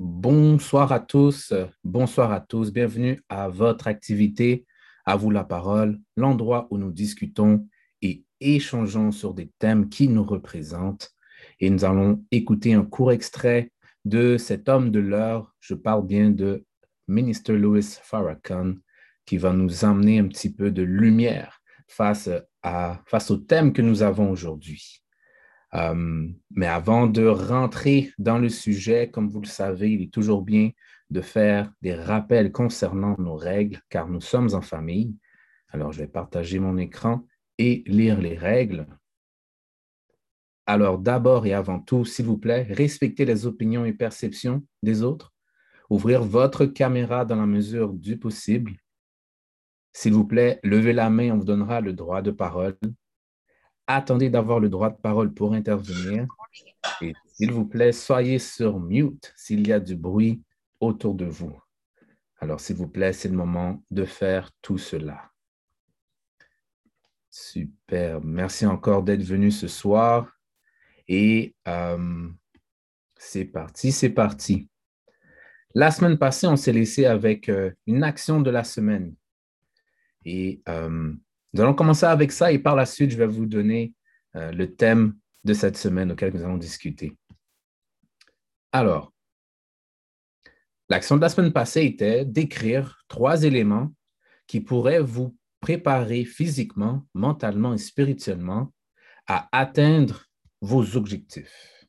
Bonsoir à tous, bonsoir à tous, bienvenue à votre activité, à vous la parole, l'endroit où nous discutons et échangeons sur des thèmes qui nous représentent. Et nous allons écouter un court extrait de cet homme de l'heure, je parle bien de Minister Louis Farrakhan, qui va nous emmener un petit peu de lumière face, à, face au thème que nous avons aujourd'hui. Euh, mais avant de rentrer dans le sujet, comme vous le savez, il est toujours bien de faire des rappels concernant nos règles, car nous sommes en famille. Alors, je vais partager mon écran et lire les règles. Alors, d'abord et avant tout, s'il vous plaît, respectez les opinions et perceptions des autres. Ouvrir votre caméra dans la mesure du possible. S'il vous plaît, levez la main, on vous donnera le droit de parole attendez d'avoir le droit de parole pour intervenir. Et s'il vous plaît, soyez sur mute s'il y a du bruit autour de vous. Alors, s'il vous plaît, c'est le moment de faire tout cela. Super. Merci encore d'être venu ce soir. Et euh, c'est parti, c'est parti. La semaine passée, on s'est laissé avec euh, une action de la semaine. Et euh, nous allons commencer avec ça et par la suite, je vais vous donner euh, le thème de cette semaine auquel nous allons discuter. Alors, l'action de la semaine passée était d'écrire trois éléments qui pourraient vous préparer physiquement, mentalement et spirituellement à atteindre vos objectifs.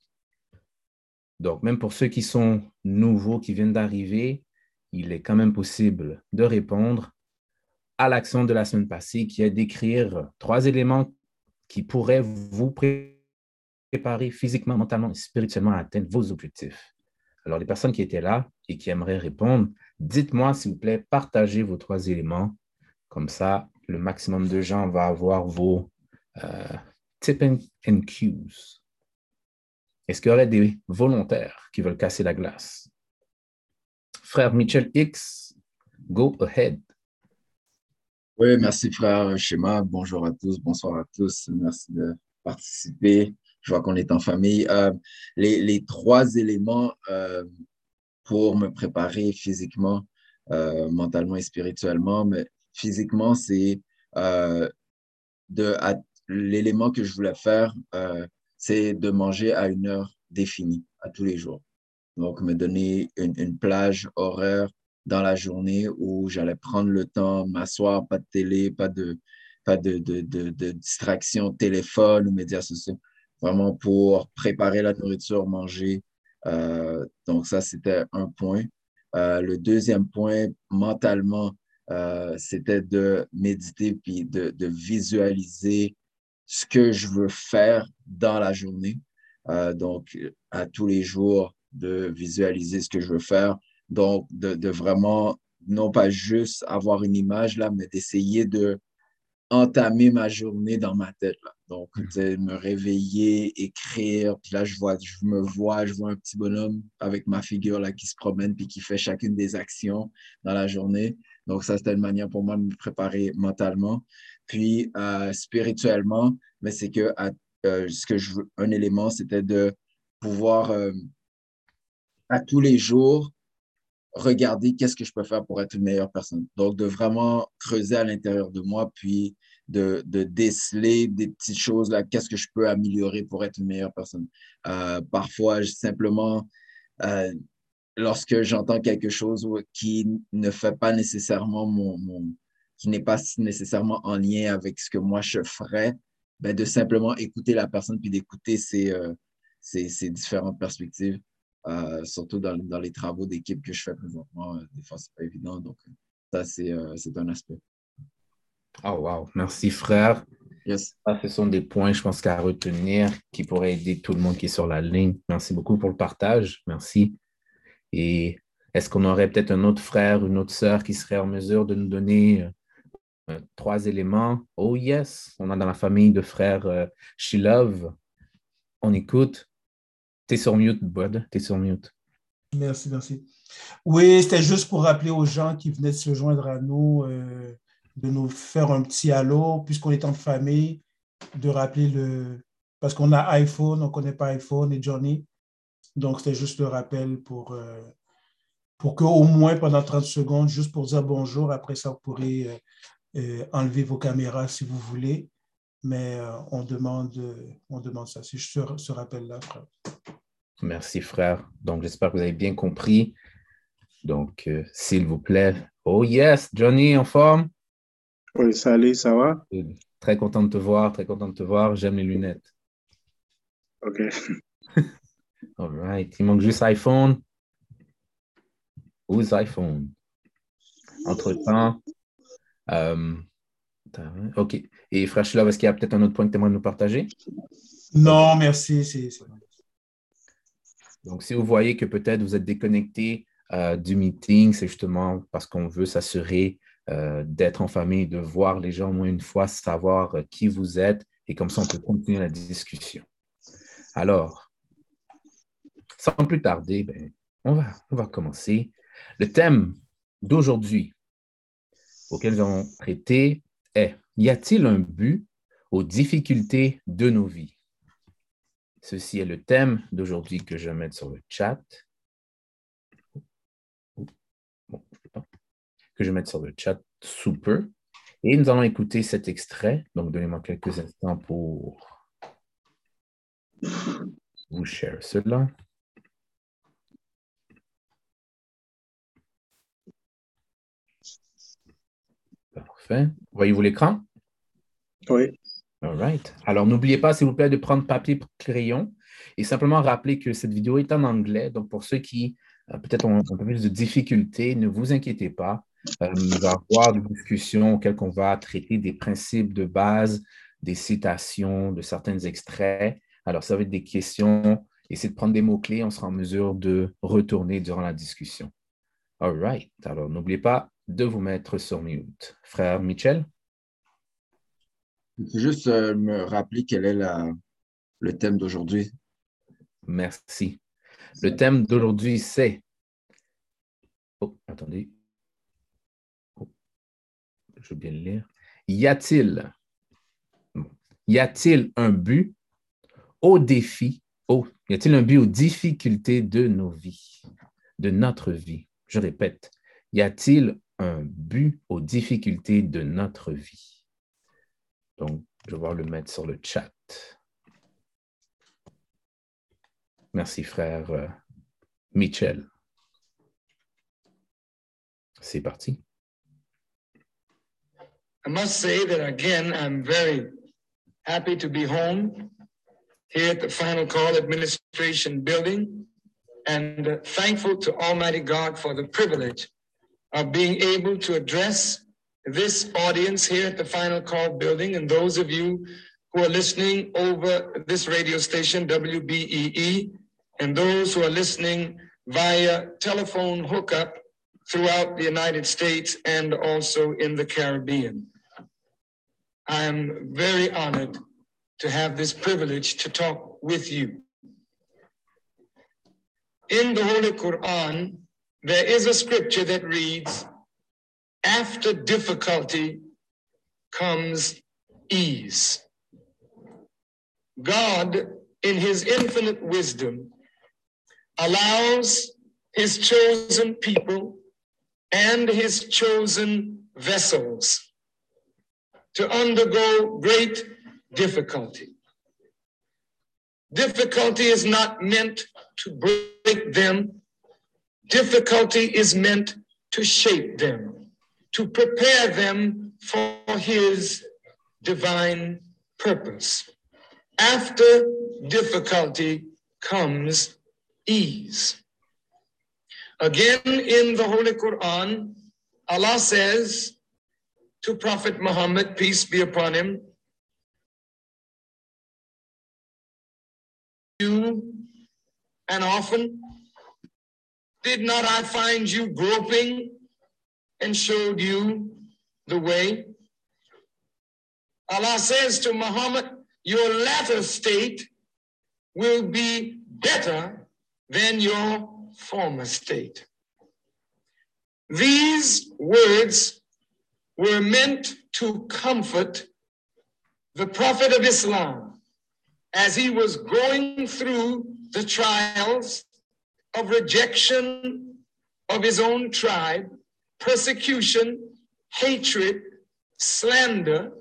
Donc, même pour ceux qui sont nouveaux, qui viennent d'arriver, il est quand même possible de répondre à l'action de la semaine passée, qui est d'écrire trois éléments qui pourraient vous préparer physiquement, mentalement et spirituellement à atteindre vos objectifs. Alors, les personnes qui étaient là et qui aimeraient répondre, dites-moi, s'il vous plaît, partagez vos trois éléments. Comme ça, le maximum de gens va avoir vos euh, tips and cues. Est-ce qu'il y aurait des volontaires qui veulent casser la glace? Frère Mitchell X, go ahead. Oui, merci frère Schéma. Bonjour à tous, bonsoir à tous. Merci de participer. Je vois qu'on est en famille. Euh, les, trois éléments euh, pour me préparer physiquement, euh, mentalement et spirituellement, mais physiquement, c'est de l'élément que je voulais faire, c'est de manger à une heure définie, à tous les jours. Donc, me donner une, une plage horaire dans la journée où j'allais prendre le temps, m'asseoir, pas de télé, pas de, pas de, de, de, distraction, téléphone ou médias sociaux, vraiment pour préparer la nourriture, manger. Euh, donc ça, c'était un point. Euh, le deuxième point, mentalement, euh, c'était de méditer puis de, de, visualiser ce que je veux faire dans la journée. donc, à tous les jours, de visualiser ce que je veux faire, donc, de, vraiment, non pas juste avoir une image là, mais d'essayer de entamer ma journée dans ma tête. Là. Donc, de mm. me réveiller, écrire. Puis là, je, vois, je me vois, je vois un petit bonhomme avec ma figure là, qui se promène puis qui fait chacune des actions dans la journée. Donc, ça, c'était une manière pour moi de me préparer mentalement. Puis, euh, spirituellement, mais c'est que euh, ce que je veux, un élément, c'était de pouvoir euh, à tous les jours regarder qu'est-ce que je peux faire pour être une meilleure personne. Donc, de vraiment creuser à l'intérieur de moi, puis de, de déceler des petites choses, là, qu'est-ce que je peux améliorer pour être une meilleure personne. Euh, parfois, simplement, euh, lorsque j'entends quelque chose qui ne fait pas nécessairement mon, qui n'est pas nécessairement en lien avec ce que moi je ferais, ben de simplement écouter la personne puis d'écouter ses, euh, différentes perspectives. Euh, surtout dans, dans, les travaux d'équipe que je fais présentement. Euh, des fois, ce n'est pas évident. Donc, ça, euh, c'est un aspect. Oh, wow. Merci, frère. Yes. ce sont des points, je pense, qu'à retenir qui pourraient aider tout le monde qui est sur la ligne. Merci beaucoup pour le partage. Merci. Et est-ce qu'on aurait peut-être un autre frère, une autre sœur qui serait en mesure de nous donner trois éléments? Oh, yes. On a dans la famille de frères euh, Love. On écoute. T'es sur mute, Bud. T'es sur mute. Merci, merci. Oui, c'était juste pour rappeler aux gens qui venaient de se joindre à nous euh, de nous faire un petit allô, puisqu'on est en famille, de rappeler le. Parce qu'on a iPhone, on ne connaît pas iPhone et Johnny. Donc, c'était juste le rappel pour, euh, pour qu'au moins pendant 30 secondes, juste pour dire bonjour. Après ça, vous pourrez euh, euh, enlever vos caméras si vous voulez. Mais on, demande, on demande ça. C'est juste ce, rappel-là, frère. Merci, frère. Donc, j'espère que vous avez bien compris. Donc, s'il vous plaît. Oh yes, Johnny, en forme? Oui, salut, ça va? Très content de te voir, très content de te voir. J'aime les lunettes. OK. All right. Il manque juste iPhone. Who's iPhone? Entre-temps, euh, OK. Et Frère est-ce qu'il y a peut-être un autre point que tu aimerais nous partager? Non, merci. Donc, si vous voyez que peut-être vous êtes déconnecté euh, du meeting, c'est justement parce qu'on veut s'assurer euh, d'être en famille, de voir les gens au moins une fois, savoir qui vous êtes, et comme ça, on peut continuer la discussion. Alors, sans plus tarder, ben, on, va, on va commencer. Le thème d'aujourd'hui auquel nous allons traiter est Y a-t-il un but aux difficultés de nos vies? Ceci est le thème d'aujourd'hui que je vais mettre sur le chat. que je vais mettre sur le chat sous peu. Et nous allons écouter cet extrait. Donc, donnez-moi quelques instants pour vous share cela. Parfait. Voyez-vous l'écran? Oui. All right. Alors, n'oubliez pas, s'il vous plaît, de prendre papier et crayon et simplement rappeler que cette vidéo est en anglais. Donc, pour ceux qui euh, peut-être ont un peu plus de difficultés, ne vous inquiétez pas. Euh, il va y avoir des discussions auxquelles on va traiter des principes de base, des citations de certains extraits. Alors, ça va être des questions. Essayez de prendre des mots-clés. On sera en mesure de retourner durant la discussion. All right. Alors, n'oubliez pas de vous mettre sur mute. Frère Michel? Juste euh, me rappeler quel est le thème d'aujourd'hui. Merci. Le thème d'aujourd'hui, c'est. Oh, attendez. Oh, je veux bien le lire. Y a-t-il y a-t-il un but au défi, oh, y a-t-il un but aux difficultés de nos vies, de notre vie? Je répète, y a-t-il un but aux difficultés de notre vie? Donc, je vais voir le mettre sur le chat. Merci, frère euh, Michel. C'est parti. I must say that again, I'm very happy to be home here at the Final Call Administration Building and thankful to Almighty God for the privilege of being able to address this audience here at the Final Call Building and those of you who are listening over this radio station, WBEE, and those who are listening via telephone hookup throughout the United States and also in the Caribbean. I am very honored to have this privilege to talk with you. In the Holy Quran, there is a scripture that reads, after difficulty comes ease. God, in his infinite wisdom, allows his chosen people and his chosen vessels to undergo great difficulty. Difficulty is not meant to break them. Difficulty is meant to shape them, to prepare them for his divine purpose. After difficulty comes ease. Again, in the Holy Quran, Allah says to Prophet Muhammad, peace be upon him, you and often did not I find you groping and showed you the way? Allah says to Muhammad, your latter state will be better than your former state. These words were meant to comfort the Prophet of Islam as he was going through the trials of rejection of his own tribe, persecution, hatred, slander,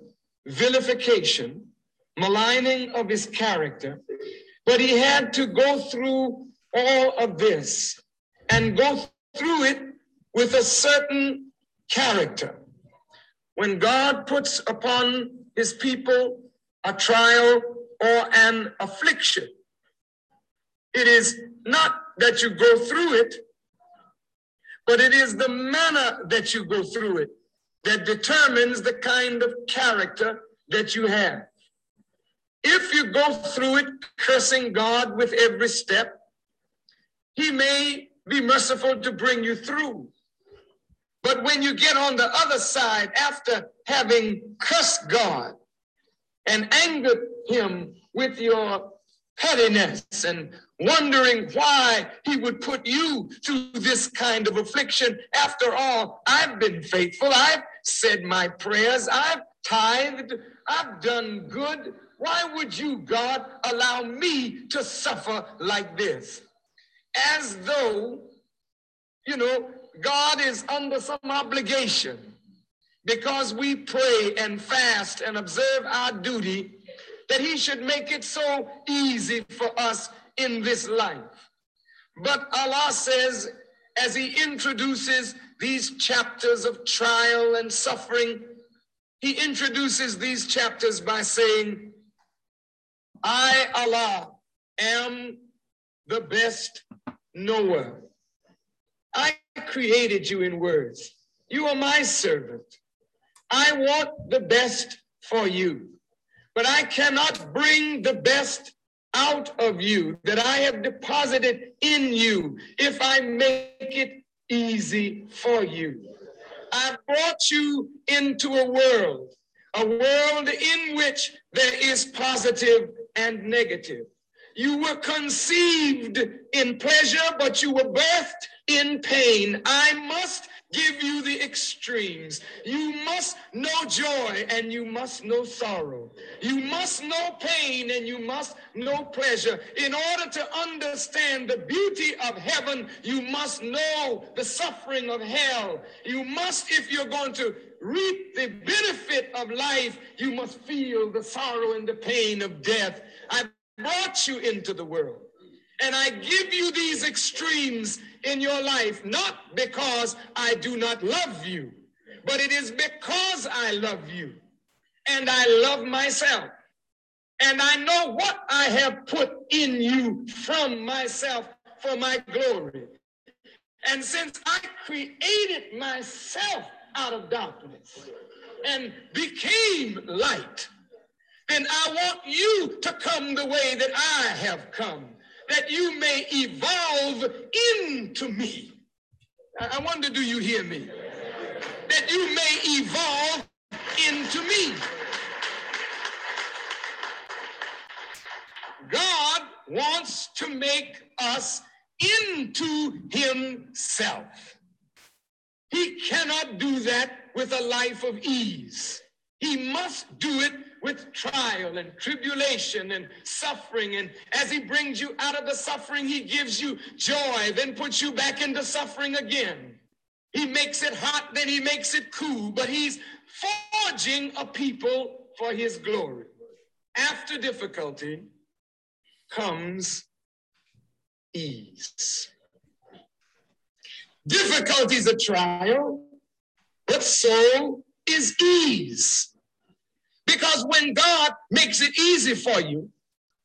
vilification, maligning of his character. But he had to go through all of this and go through it with a certain character. When God puts upon his people a trial or an affliction, it is not that you go through it, but it is the manner that you go through it that determines the kind of character that you have. If you go through it cursing God with every step, He may be merciful to bring you through. But when you get on the other side after having cursed God and angered Him with your pettiness and wondering why he would put you through this kind of affliction. After all, I've been faithful. I've said my prayers. I've tithed. I've done good. Why would you, God, allow me to suffer like this? As though, you know, God is under some obligation because we pray and fast and observe our duty that he should make it so easy for us in this life. But Allah says, as he introduces these chapters of trial and suffering, he introduces these chapters by saying, I, Allah, am the best knower. I created you in words. You are my servant. I want the best for you but I cannot bring the best out of you that I have deposited in you if I make it easy for you. I brought you into a world, a world in which there is positive and negative. You were conceived in pleasure, but you were birthed in pain. I must give you the extremes. You must know joy and you must know sorrow. You must know pain and you must know pleasure. In order to understand the beauty of heaven, you must know the suffering of hell. You must, if you're going to reap the benefit of life, you must feel the sorrow and the pain of death. I brought you into the world. And I give you these extremes in your life, not because I do not love you, but it is because I love you and I love myself. And I know what I have put in you from myself for my glory. And since I created myself out of darkness and became light, then I want you to come the way that I have come that you may evolve into me. I wonder, do you hear me? That you may evolve into me. God wants to make us into himself. He cannot do that with a life of ease. He must do it with trial and tribulation and suffering. And as he brings you out of the suffering, he gives you joy, then puts you back into suffering again. He makes it hot, then he makes it cool, but he's forging a people for his glory. After difficulty comes ease. Difficulty is a trial, but so is ease. Because when God makes it easy for you,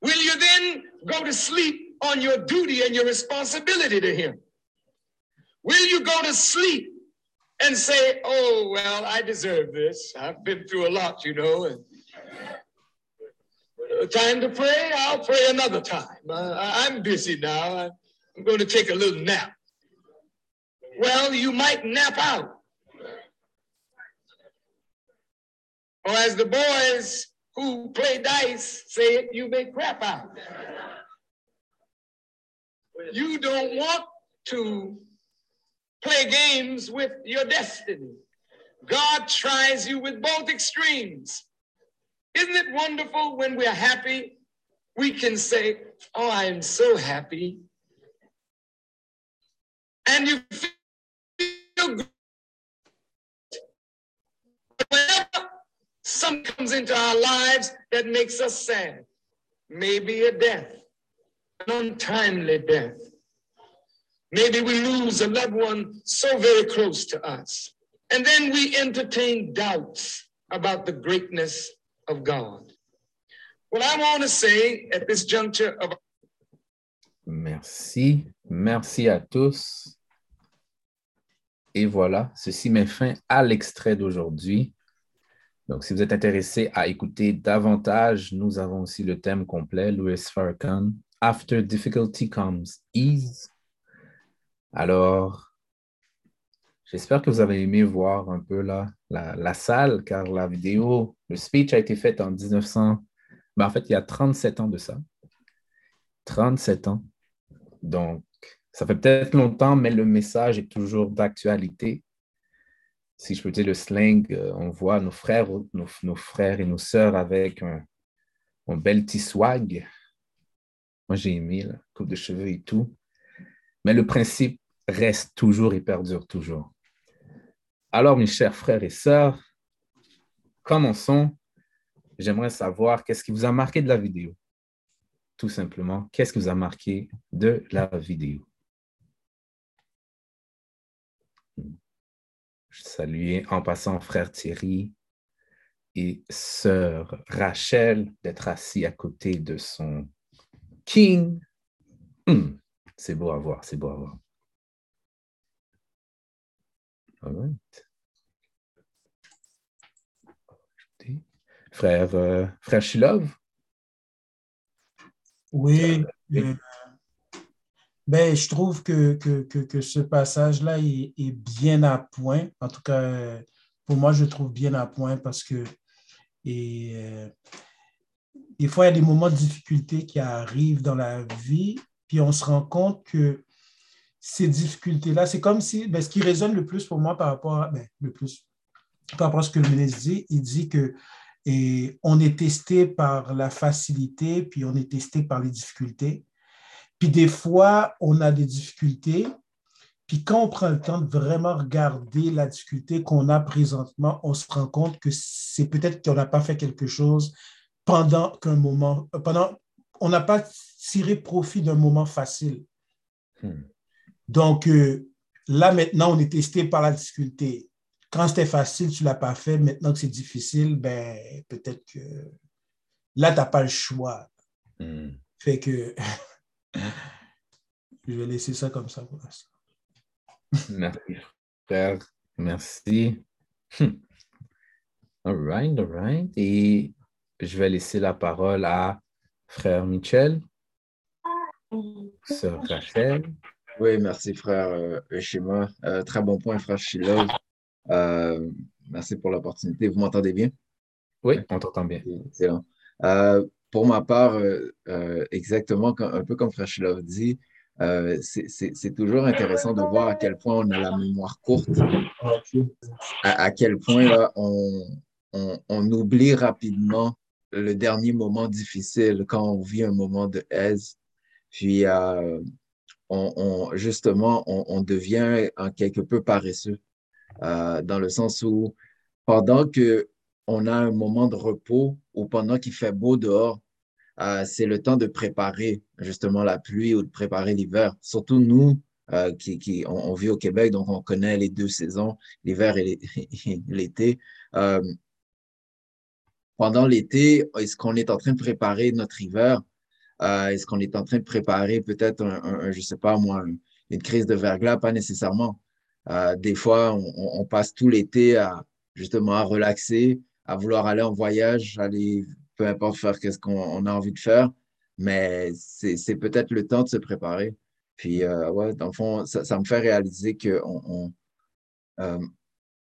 will you then go to sleep on your duty and your responsibility to Him? Will you go to sleep and say, Oh, well, I deserve this. I've been through a lot, you know, and time to pray, I'll pray another time. Uh, I'm busy now. I'm going to take a little nap. Well, you might nap out. Or as the boys who play dice say you may crap out. You don't want to play games with your destiny. God tries you with both extremes. Isn't it wonderful when we're happy we can say, Oh, I'm so happy. And you feel something comes into our lives that makes us sad, maybe a death, an untimely death. Maybe we lose a loved one so very close to us. And then we entertain doubts about the greatness of God. What I want to say at this juncture of Merci. Merci à tous. Et voilà, ceci met fin à l'extrait d'aujourd'hui. Donc, si vous êtes intéressé à écouter davantage, nous avons aussi le thème complet, Louis Farrakhan, After Difficulty Comes Ease. Alors, j'espère que vous avez aimé voir un peu la, la salle, car la vidéo, le speech a été fait en 1900, ben, en fait, il y a 37 ans de ça. 37 ans. Donc, ça fait peut-être longtemps, mais le message est toujours d'actualité. Si je peux dire le slang, euh, on voit nos frères, nos, frères et nos sœurs avec un, un bel petit swag. Moi, j'ai aimé, la coupe de cheveux et tout. Mais le principe reste toujours et perdure toujours. Alors, mes chers frères et sœurs, commençons. J'aimerais savoir qu'est-ce qui vous a marqué de la vidéo? Tout simplement, qu'est-ce qui vous a marqué de la vidéo? Je salue en passant frère Thierry et sœur Rachel d'être assis à côté de son king. Hmm, C'est beau à voir, c'est beau à voir. All right. Frère, euh, frère Shilov, Oui, euh, ben, je trouve que, que, que, ce passage-là est, bien à point. En tout cas, pour moi, je trouve bien à point parce que et, euh, des fois, il y a des moments de difficulté qui arrivent dans la vie, puis on se rend compte que ces difficultés-là, c'est comme si, ben, ce qui résonne le plus pour moi par rapport à, ben, le plus, par rapport à ce que le ministre dit, il dit que et on est testé par la facilité, puis on est testé par les difficultés. Puis des fois, on a des difficultés. Puis quand on prend le temps de vraiment regarder la difficulté qu'on a présentement, on se rend compte que c'est peut-être qu'on n'a pas fait quelque chose pendant qu'un moment, euh, pendant, on n'a pas tiré profit d'un moment facile. Hmm. Donc euh, là, maintenant, on est testé par la difficulté quand c'était facile, tu ne l'as pas fait. Maintenant que c'est difficile, ben, peut-être que là, tu n'as pas le choix. Hmm. Fait que je vais laisser ça comme ça pour l'instant. Merci, frère. Merci. Hmm. All right, all right. Et je vais laisser la parole à frère Michel, sœur Rachel. Oui, merci, frère Eshima. Euh, très bon point, frère Shilov. Euh, merci pour l'opportunité. Vous m'entendez bien? Oui, on t'entend bien. Excellent. Euh, pour ma part, euh, euh, exactement, un peu comme Frère Shilov dit, euh, c'est toujours intéressant de voir à quel point on a la mémoire courte, à, quel point on, oublie rapidement le dernier moment difficile quand on vit un moment de aise. Puis, justement, on, devient en quelque peu paresseux, dans le sens où pendant que on a un moment de repos ou pendant qu'il fait beau dehors, euh, c'est le temps de préparer justement la pluie ou de préparer l'hiver. Surtout nous euh, qui, qui on, vit au Québec, donc on connaît les deux saisons, l'hiver et l'é- l'été. Euh, pendant l'été, est-ce qu'on est en train de préparer notre hiver? Est-ce qu'on est en train de préparer peut-être un, je sais pas moi, un- une crise de verglas? Pas nécessairement. Des fois, on, on- on passe tout l'été à justement à relaxer, à vouloir aller en voyage, aller peu importe faire qu'est-ce qu'on on a envie de faire, mais c'est peut-être le temps de se préparer. Puis euh, ouais, dans le fond, ça, me fait réaliser que on, euh,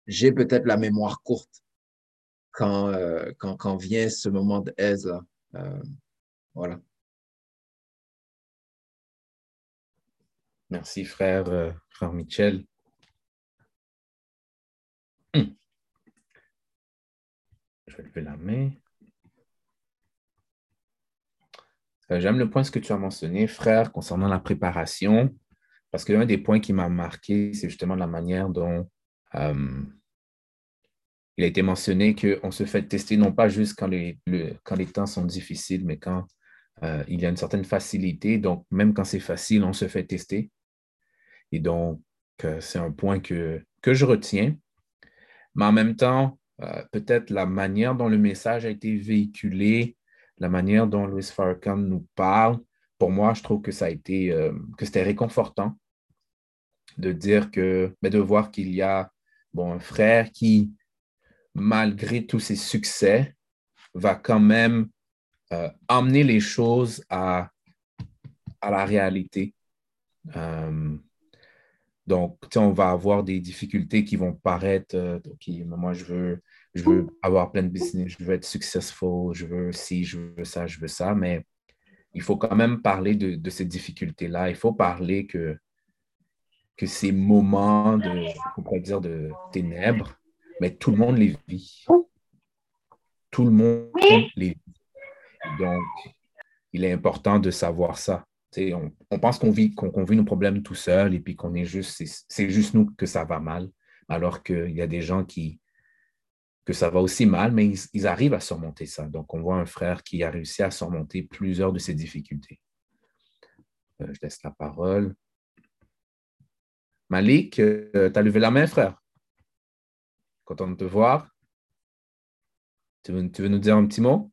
j'ai peut-être la mémoire courte quand, euh, quand, quand vient ce moment de aise. Euh, voilà. Merci, frère, frère Michel. Hmm. Je vais lever la main. Euh, j'aime le point que tu as mentionné, frère, concernant la préparation, parce que l'un des points qui m'a marqué, c'est justement la manière dont euh, il a été mentionné qu'on se fait tester non pas juste quand les, quand les temps sont difficiles, mais quand euh, il y a une certaine facilité. Donc, même quand c'est facile, on se fait tester. Et donc, c'est un point que, que je retiens. Mais en même temps, peut-être la manière dont le message a été véhiculé, la manière dont Louis Farrakhan nous parle, pour moi, je trouve que ça a été, euh, que c'était réconfortant de dire que, mais de voir qu'il y a bon, un frère qui, malgré tous ses succès, va quand même euh, emmener les choses à, à la réalité. Euh, donc, on va avoir des difficultés qui vont paraître, OK, moi, je veux je veux avoir plein de business, je veux être successful, je veux ci, je veux ça, je veux ça, mais il faut quand même parler de, ces difficultés-là. Il faut parler que, que ces moments de, on dire, de ténèbres, mais tout le monde les vit. Tout le monde les vit. Donc, il est important de savoir ça. On, pense qu'on vit, nos problèmes tout seul et puis qu'on est juste, c'est juste nous que ça va mal, alors qu'il y a des gens qui, que ça va aussi mal, mais ils, arrivent à surmonter ça. Donc, on voit un frère qui a réussi à surmonter plusieurs de ces difficultés. Euh, je laisse la parole. Malik, euh, tu as levé la main, frère? Content de te voir. Tu veux, tu veux nous dire un petit mot?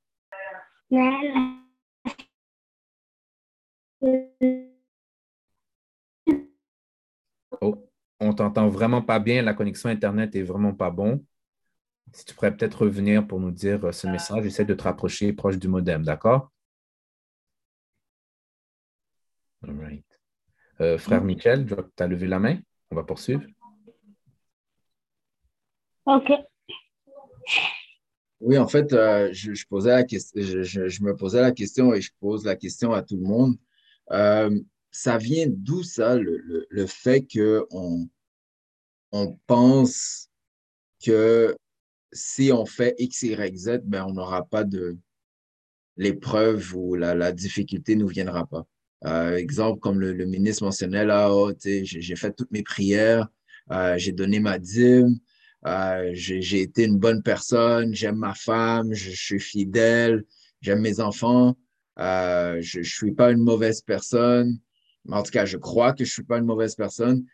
Oh, on t'entend vraiment pas bien. La connexion Internet est vraiment pas bon. Si tu pourrais peut-être revenir pour nous dire euh, ce message, essaie de te rapprocher proche du modem, d'accord? All right. Euh, frère Michel, tu as levé la main. On va poursuivre. OK. Oui, en fait, euh, je, posais la question, je, me posais la question et je pose la question à tout le monde. Ça vient d'où ça, le, fait qu'on on pense que si on fait X, Y, Z, ben, on n'aura pas de l'épreuve ou la, difficulté ne viendra pas. Euh, exemple, comme le, ministre mentionnait là, oh, j'ai fait toutes mes prières, euh, j'ai donné ma dîme, euh, j'ai été une bonne personne, j'aime ma femme, je, suis fidèle, j'aime mes enfants, je ne suis pas une mauvaise personne. En tout cas, je crois que je ne suis pas une mauvaise personne.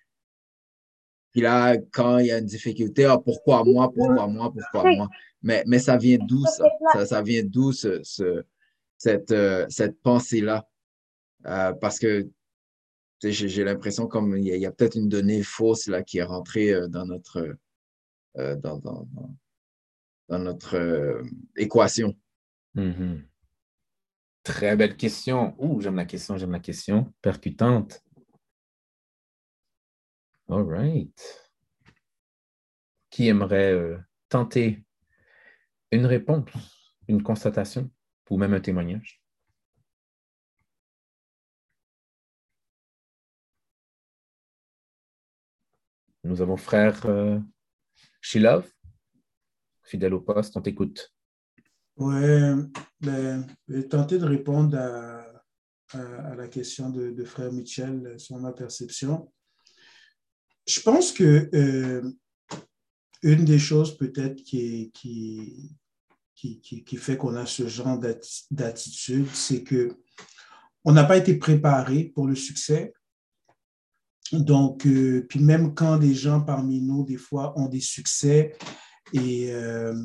Puis là, quand il y a une difficulté, ah, pourquoi moi, pourquoi moi, pourquoi moi? Mais, mais ça vient d'où ça? ça? vient d'où ce, cette, euh, cette pensée-là? Euh, parce que j'ai l'impression comme il y a, peut-être une donnée fausse là, qui est rentrée euh, dans notre, dans, dans, dans, notre équation. Mm-hmm. Très belle question. Ouh, j'aime la question, j'aime la question. Percutante. All right. Qui aimerait euh, tenter une réponse, une constatation ou même un témoignage? Nous avons frère euh, Shilov, fidèle au poste, on t'écoute. Oui, ben, je vais tenter de répondre à, la question de, de, frère Michel sur ma perception. Je pense que euh, une des choses peut-être qui, qui, qui, qui, fait qu'on a ce genre d'attitude, c'est que on n'a pas été préparé pour le succès. Donc, euh, puis même quand des gens parmi nous, des fois, ont des succès et euh,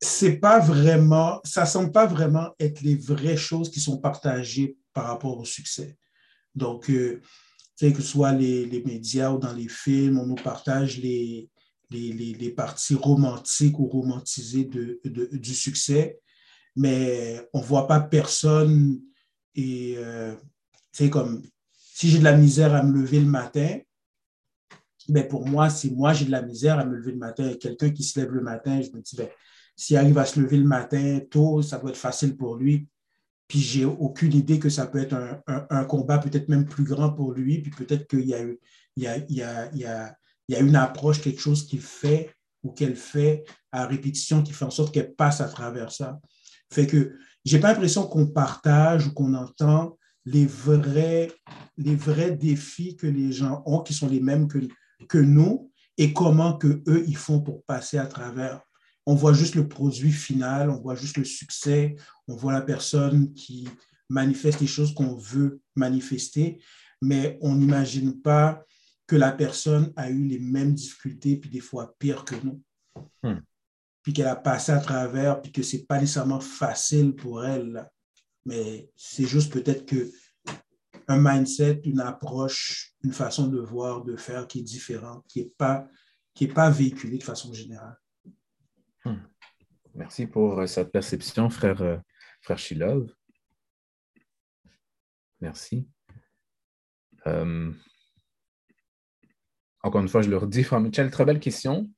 c'est pas vraiment, ça semble pas vraiment être les vraies choses qui sont partagées par rapport au succès. Donc, euh, que ce soit les, les, médias ou dans les films, on nous partage les, les, les parties romantiques ou romantisées de, du succès, mais on voit pas personne. Et euh, comme si j'ai de la misère à me lever le matin, ben pour moi, si moi j'ai de la misère à me lever le matin, quelqu'un qui se lève le matin, je me dis, ben, s'il arrive à se lever le matin tôt, ça doit être facile pour lui. Puis j'ai aucune idée que ça peut être un, combat peut-être même plus grand pour lui. Puis peut-être qu'il y, a, il y, a, il y, a, il y a une approche, quelque chose qu'il fait ou qu'elle fait à répétition qui fait en sorte qu'elle passe à travers ça. Fait que j'ai pas l'impression qu'on partage ou qu'on entend les vrais, les vrais défis que les gens ont, qui sont les mêmes que, que nous, et comment que eux ils font pour passer à travers. On voit juste le produit final, on voit juste le succès, on voit la personne qui manifeste les choses qu'on veut manifester, mais on n'imagine pas que la personne a eu les mêmes difficultés, puis des fois pire que nous. Hmm. Puis qu'elle a passé à travers, puis que ce n'est pas nécessairement facile pour elle. Mais c'est juste peut-être que un mindset, une approche, une façon de voir, de faire qui est différente, qui n'est pas, qui est pas véhiculée de façon générale. Hmm. Merci pour euh, cette perception, frère, euh, Shilov. Merci. Euh, encore une fois, je le redis, Frère Michel, très belle question.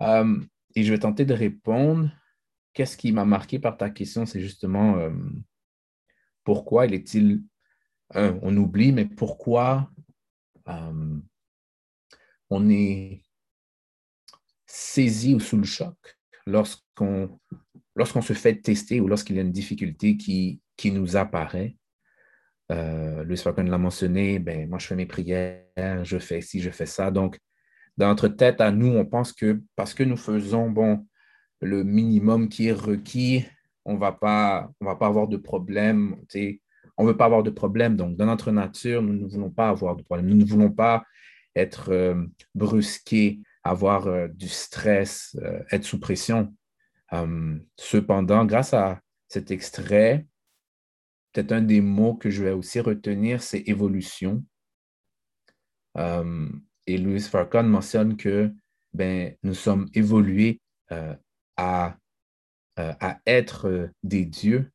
Et je vais tenter de répondre. Qu'est-ce qui m'a marqué par ta question? C'est justement pourquoi il est-il, on oublie, mais pourquoi on est saisi ou sous le choc? Lorsqu'on se fait tester ou lorsqu'il y a une difficulté qui, qui nous apparaît euh, Louis Farrakhan l'a mentionné, ben, moi je fais mes prières, je fais ci, je fais ça. Donc, dans notre tête, à nous, on pense que parce que nous faisons bon, le minimum qui est requis, on ne va pas avoir de problème. On ne veut pas avoir de problème. Donc, dans notre nature, nous ne voulons pas avoir de problème. Nous ne voulons pas être euh, brusqués, avoir euh, du stress, euh, être sous pression. Hum, cependant, grâce à cet extrait, peut-être un des mots que je vais aussi retenir, c'est évolution. Euh, et Louis Farrakhan mentionne que ben, nous sommes évolués euh, à, à être des dieux,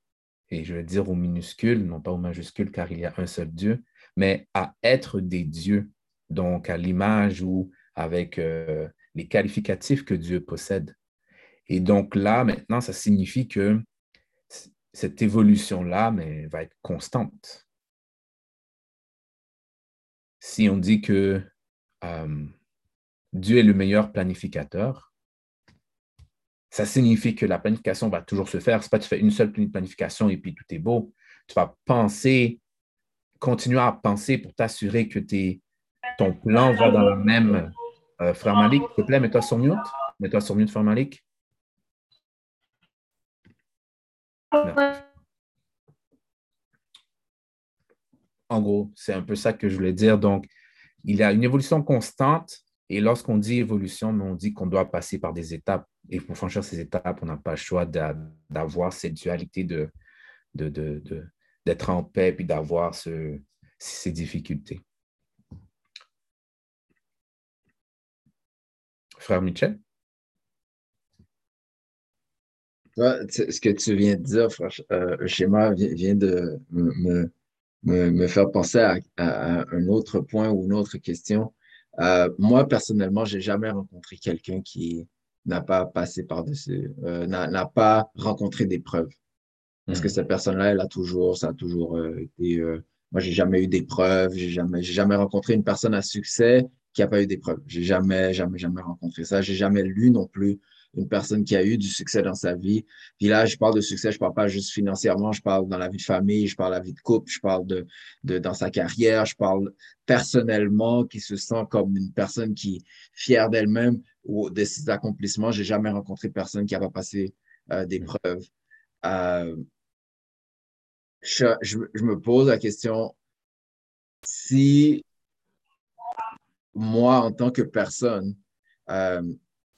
et je vais dire au minuscule, non pas au majuscule, car il y a un seul Dieu, mais à être des dieux, donc à l'image ou avec les qualificatifs que Dieu possède. Et donc là, maintenant, ça signifie que cette évolution-là va être constante. Si on dit que euh, Dieu est le meilleur planificateur, ça signifie que la planification va toujours se faire. Ce n'est pas que tu fais une seule planification et puis tout est beau. Tu vas penser, continuer à penser pour t'assurer que ton plan va dans la même. Euh, frère Malik, s'il te plaît, mets-toi sur mute. Mets-toi sur mute, frère Malik. En gros, c'est un peu ça que je voulais dire. Donc, il y a une évolution constante et lorsqu'on dit évolution, on dit qu'on doit passer par des étapes. Et pour franchir ces étapes, on n'a pas le choix d'avoir cette dualité d'être en paix puis d'avoir ces difficultés. Frère Michel? ce que tu viens de dire, euh, le schéma vient de me, me, faire penser à, un autre point ou une autre question. Euh, moi, personnellement, j'ai jamais rencontré quelqu'un qui n'a pas passé par-dessus, euh, n'a pas rencontré des preuves. Parce que hmm. cette personne-là, elle a toujours, ça a toujours été. moi, j'ai jamais eu d'épreuves, j'ai jamais, j'ai jamais rencontré une personne à succès qui n'a pas eu d'épreuves. J'ai jamais, jamais, jamais rencontré ça. J'ai jamais lu non plus une personne qui a eu du succès dans sa vie. Puis là, je parle de succès, je parle pas juste financièrement, je parle dans la vie de famille, je parle de la vie de couple, je parle de, de dans sa carrière, je parle personnellement, qui se sent comme une personne qui est fière d'elle-même ou de ses accomplissements. J'ai jamais rencontré personne qui n'a pas passé euh, des mm. Euh, je, je, me pose la question, si moi, en tant que personne, euh,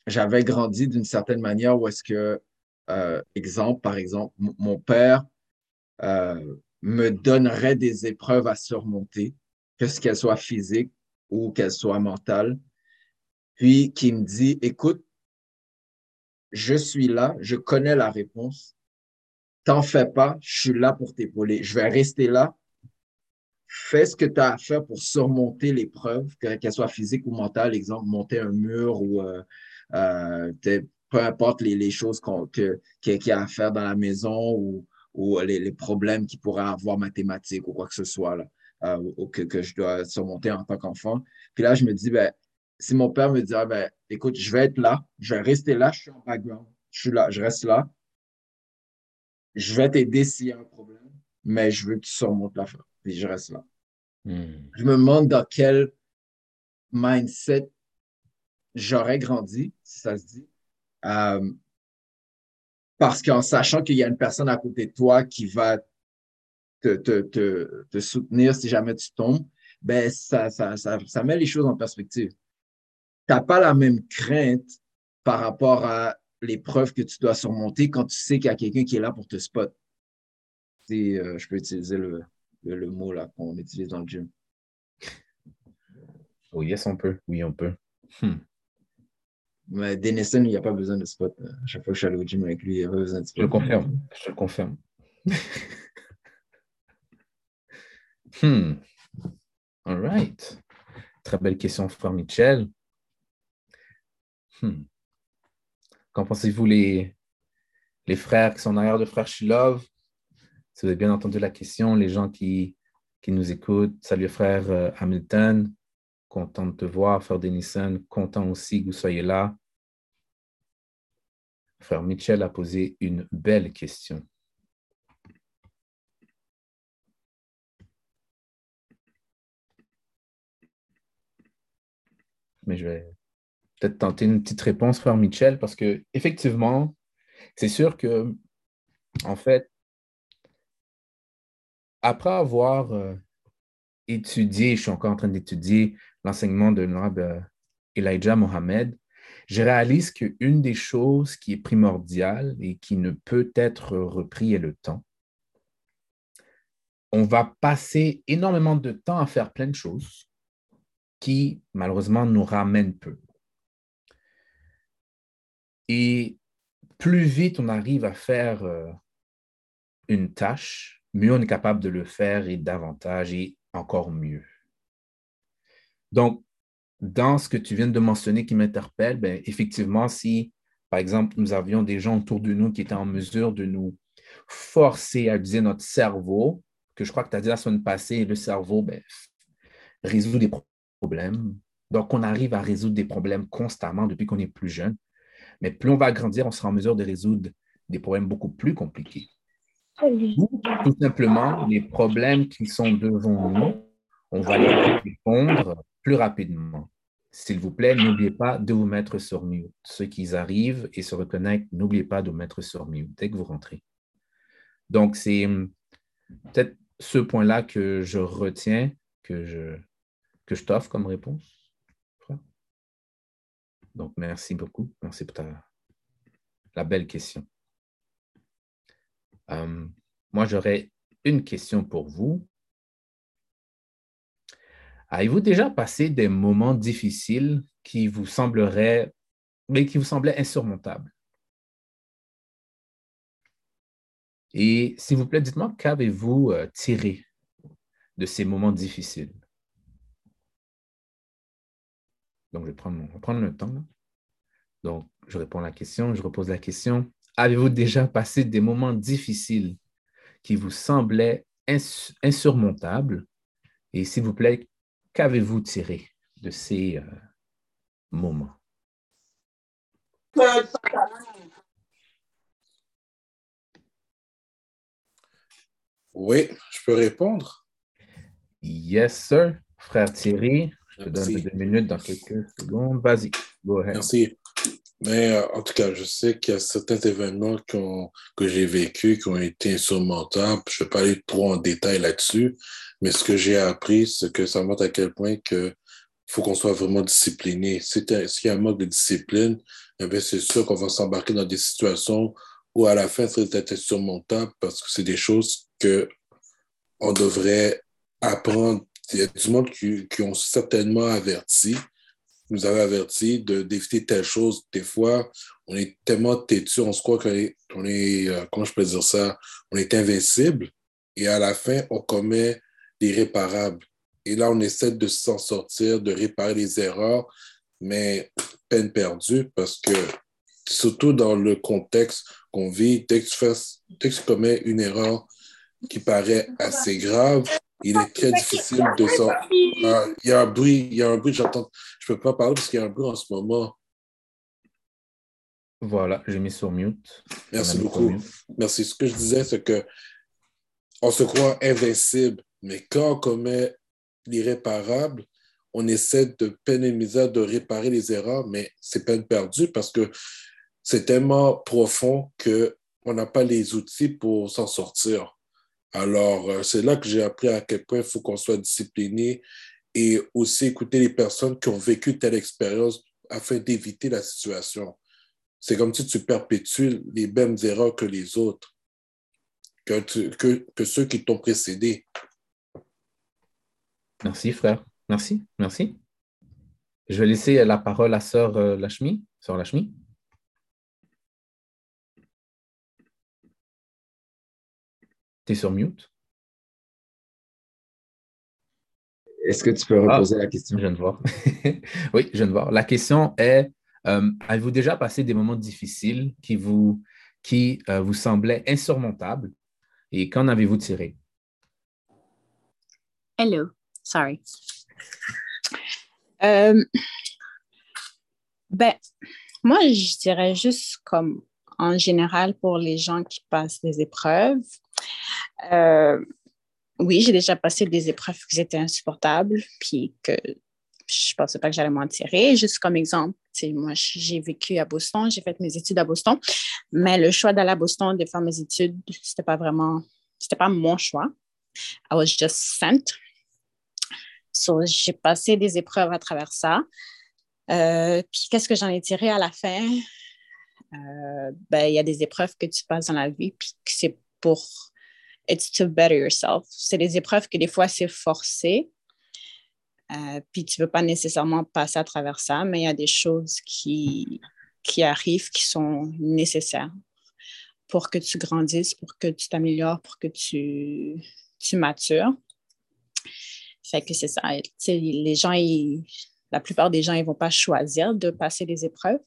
j'avais grandi d'une certaine manière où est-ce que, euh, exemple, par exemple, mon père euh, me donnerait des épreuves à surmonter, que ce qu'elles soient physiques ou qu'elles soient mentales, puis qui me dit, écoute, je suis là, je connais la réponse, t'en fais pas, je suis là pour t'épauler, je vais rester là, fais ce que tu as à faire pour surmonter l'épreuve, qu'elle soit physique ou mentale, exemple, monter un mur ou euh, euh, peu importe les, choses qu'il y a à faire dans la maison ou, les, problèmes qu'il pourrait avoir mathématiques ou quoi que ce soit euh, que, je dois surmonter en tant qu'enfant. Puis là, je me dis, ben, si mon père me dit, ah, ben, écoute, je vais être là, je vais rester là, je suis en background, je suis là, je reste là. je vais t'aider s'il y a un problème, mais je veux que tu surmontes l'affaire. Et je reste là. Hmm. Je me demande dans quel mindset j'aurais grandi, si ça se dit. Euh, parce qu'en sachant qu'il y a une personne à côté de toi qui va te, te, te, te soutenir si jamais tu tombes, ben ça, ça, ça, ça met les choses en perspective. Tu n'as pas la même crainte par rapport à l'épreuve que tu dois surmonter quand tu sais qu'il y a quelqu'un qui est là pour te spot. Si, euh, je peux utiliser le, le, le mot là qu'on utilise dans le gym. Oui, yes, on peut. Oui, on peut. Hmm. Mais Denison, il n'y a pas besoin de spot. À chaque fois que je suis allé au gym avec lui, il n'y a pas besoin de Je spot. le confirme. Je le confirme. hmm. All right. Très belle question, frère Michel. Hmm. Qu'en pensez-vous, les, les frères qui sont derrière de frère Shilov? Si vous avez bien entendu la question, les gens qui, qui nous écoutent, salut frère euh, Hamilton, content de te voir, frère Denison, content aussi que vous soyez là. Frère Michel a posé une belle question. Mais je vais peut-être tenter une petite réponse, frère Michel, parce que effectivement, c'est sûr que, en fait, après avoir euh, étudié, je suis encore en train d'étudier l'enseignement de l'honorable euh, Elijah Mohamed, je réalise qu'une des choses qui est primordiale et qui ne peut être repris est le temps. On va passer énormément de temps à faire plein de choses qui, malheureusement, nous ramènent peu. Et plus vite on arrive à faire euh, une tâche, mieux on est capable de le faire et davantage et encore mieux. Donc, dans ce que tu viens de mentionner qui m'interpelle, ben, effectivement, si, par exemple, nous avions des gens autour de nous qui étaient en mesure de nous forcer à utiliser notre cerveau, que je crois que tu as dit la semaine passée, le cerveau ben, résout des problèmes. Donc, on arrive à résoudre des problèmes constamment depuis qu'on est plus jeune. Mais plus on va grandir, on sera en mesure de résoudre des problèmes beaucoup plus compliqués. Ou tout simplement, les problèmes qui sont devant nous, on va les répondre plus rapidement. S'il vous plaît, n'oubliez pas de vous mettre sur mute. Ceux qui arrivent et se reconnectent, n'oubliez pas de vous mettre sur mute dès que vous rentrez. Donc, c'est hum, peut-être ce point-là que je retiens, que je, que je t'offre comme réponse. Donc, merci beaucoup. Merci pour ta, la belle question. Hum, moi, j'aurais une question pour vous. Avez-vous déjà passé des moments difficiles qui vous sembleraient, mais qui vous semblaient insurmontables? Et s'il vous plaît, dites-moi qu'avez-vous euh, tiré de ces moments difficiles? Donc, je vais prendre, prendre le temps. Donc, je réponds à la question, je repose la question. Avez-vous déjà passé des moments difficiles qui vous semblaient ins- insurmontables? Et s'il vous plaît, qu'avez-vous tiré de ces euh, moments? Oui, je peux répondre. Yes, sir. Frère Thierry, je te donne deux minutes dans quelques secondes. Vas-y, go ahead. Merci. Mais euh, en tout cas, je sais qu'il y a certains événements qu'on- que j'ai vécus qui ont été insurmontables. Je ne vais pas aller trop en détail là-dessus, mais ce que j'ai appris, c'est que ça montre à quel point que faut qu'on soit vraiment discipliné. S'il y a un manque de discipline, eh c'est sûr qu'on va s'embarquer dans des situations où à la fin, être insurmontable parce que c'est des choses que on devrait apprendre. Il y a du monde qui, qui ont certainement averti, nous avait averti d'éviter telle chose. Des fois, on est tellement têtu, on se croit qu'on est, on est euh, comment je peux dire ça, on est invincible et à la fin, on commet l'irréparable. Et là, on essaie de s'en sortir, de réparer les erreurs, mais peine perdue parce que surtout dans le contexte qu'on vit, dès que tu, dès que tu commets une erreur qui paraît assez grave, il est très difficile de s'en... Ah, il y a un bruit, il y a un bruit, j'entends... Je peux pas parler parce qu'il y a un bruit en ce moment. Voilà, j'ai mis sur mute. Merci beaucoup. Merci. Ce que je disais, c'est que on se croit invincible, mais quand on commet l'irréparable, on essaie de peine et misère de réparer les erreurs, mais c'est peine perdue parce que c'est tellement profond qu'on n'a pas les outils pour s'en sortir. Alors, euh, c'est là que j'ai appris à quel point il faut qu'on soit discipliné et aussi écouter les personnes qui ont vécu telle expérience afin d'éviter la situation. C'est comme si tu perpétues les mêmes erreurs que les autres, que, que, ceux qui t'ont précédé. Merci, frère. Merci, merci. Je vais laisser la parole à Sœur euh, Lachmi, Sœur Lachmi. Tu es sur mute. Est-ce que tu peux reposer la question? Je viens de voir. oui, je viens de voir. La question est euh, avez-vous déjà passé des moments difficiles qui vous, qui, euh, vous semblaient insurmontables et qu'en avez-vous tiré? Hello, sorry. Euh, ben, moi, je dirais juste comme en général pour les gens qui passent des épreuves. Oui, j'ai déjà passé des épreuves qui étaient insupportables, puis que je pensais pas que j'allais m'en tirer. Juste comme exemple, moi, j'ai vécu à Boston, j'ai fait mes études à Boston, mais le choix d'aller à Boston, de faire mes études, c'était pas vraiment, c'était pas mon choix. I was just sent. So, j'ai passé des épreuves à travers ça. Euh, puis, qu'est-ce que j'en ai tiré à la fin? Euh, ben, il y a des épreuves que tu passes dans la vie, puis c'est pour it's to better yourself. C'est des épreuves que des fois, c'est forcé, euh, puis tu ne veux pas nécessairement passer à travers ça, mais il y a des choses qui, qui arrivent qui sont nécessaires pour que tu grandisses, pour que tu t'améliores, pour que tu, tu matures. Fait que c'est ça. Les gens, la plupart des gens, ils ne vont pas choisir de passer des épreuves.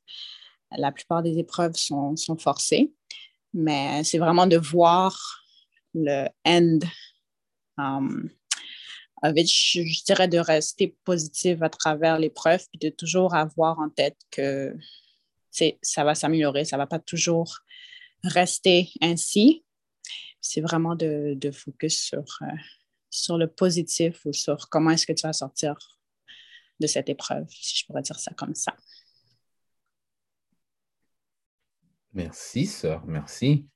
La plupart des épreuves sont, sont forcées, mais c'est vraiment de voir le end. Um, je, dirais de rester positive à travers l'épreuve, puis de toujours avoir en tête que ça va s'améliorer, ça ne va pas toujours rester ainsi. C'est vraiment de, de, focus sur, euh, sur le positif ou sur comment est-ce que tu vas sortir de cette épreuve, si je pourrais dire ça comme ça. Merci, sœur, merci.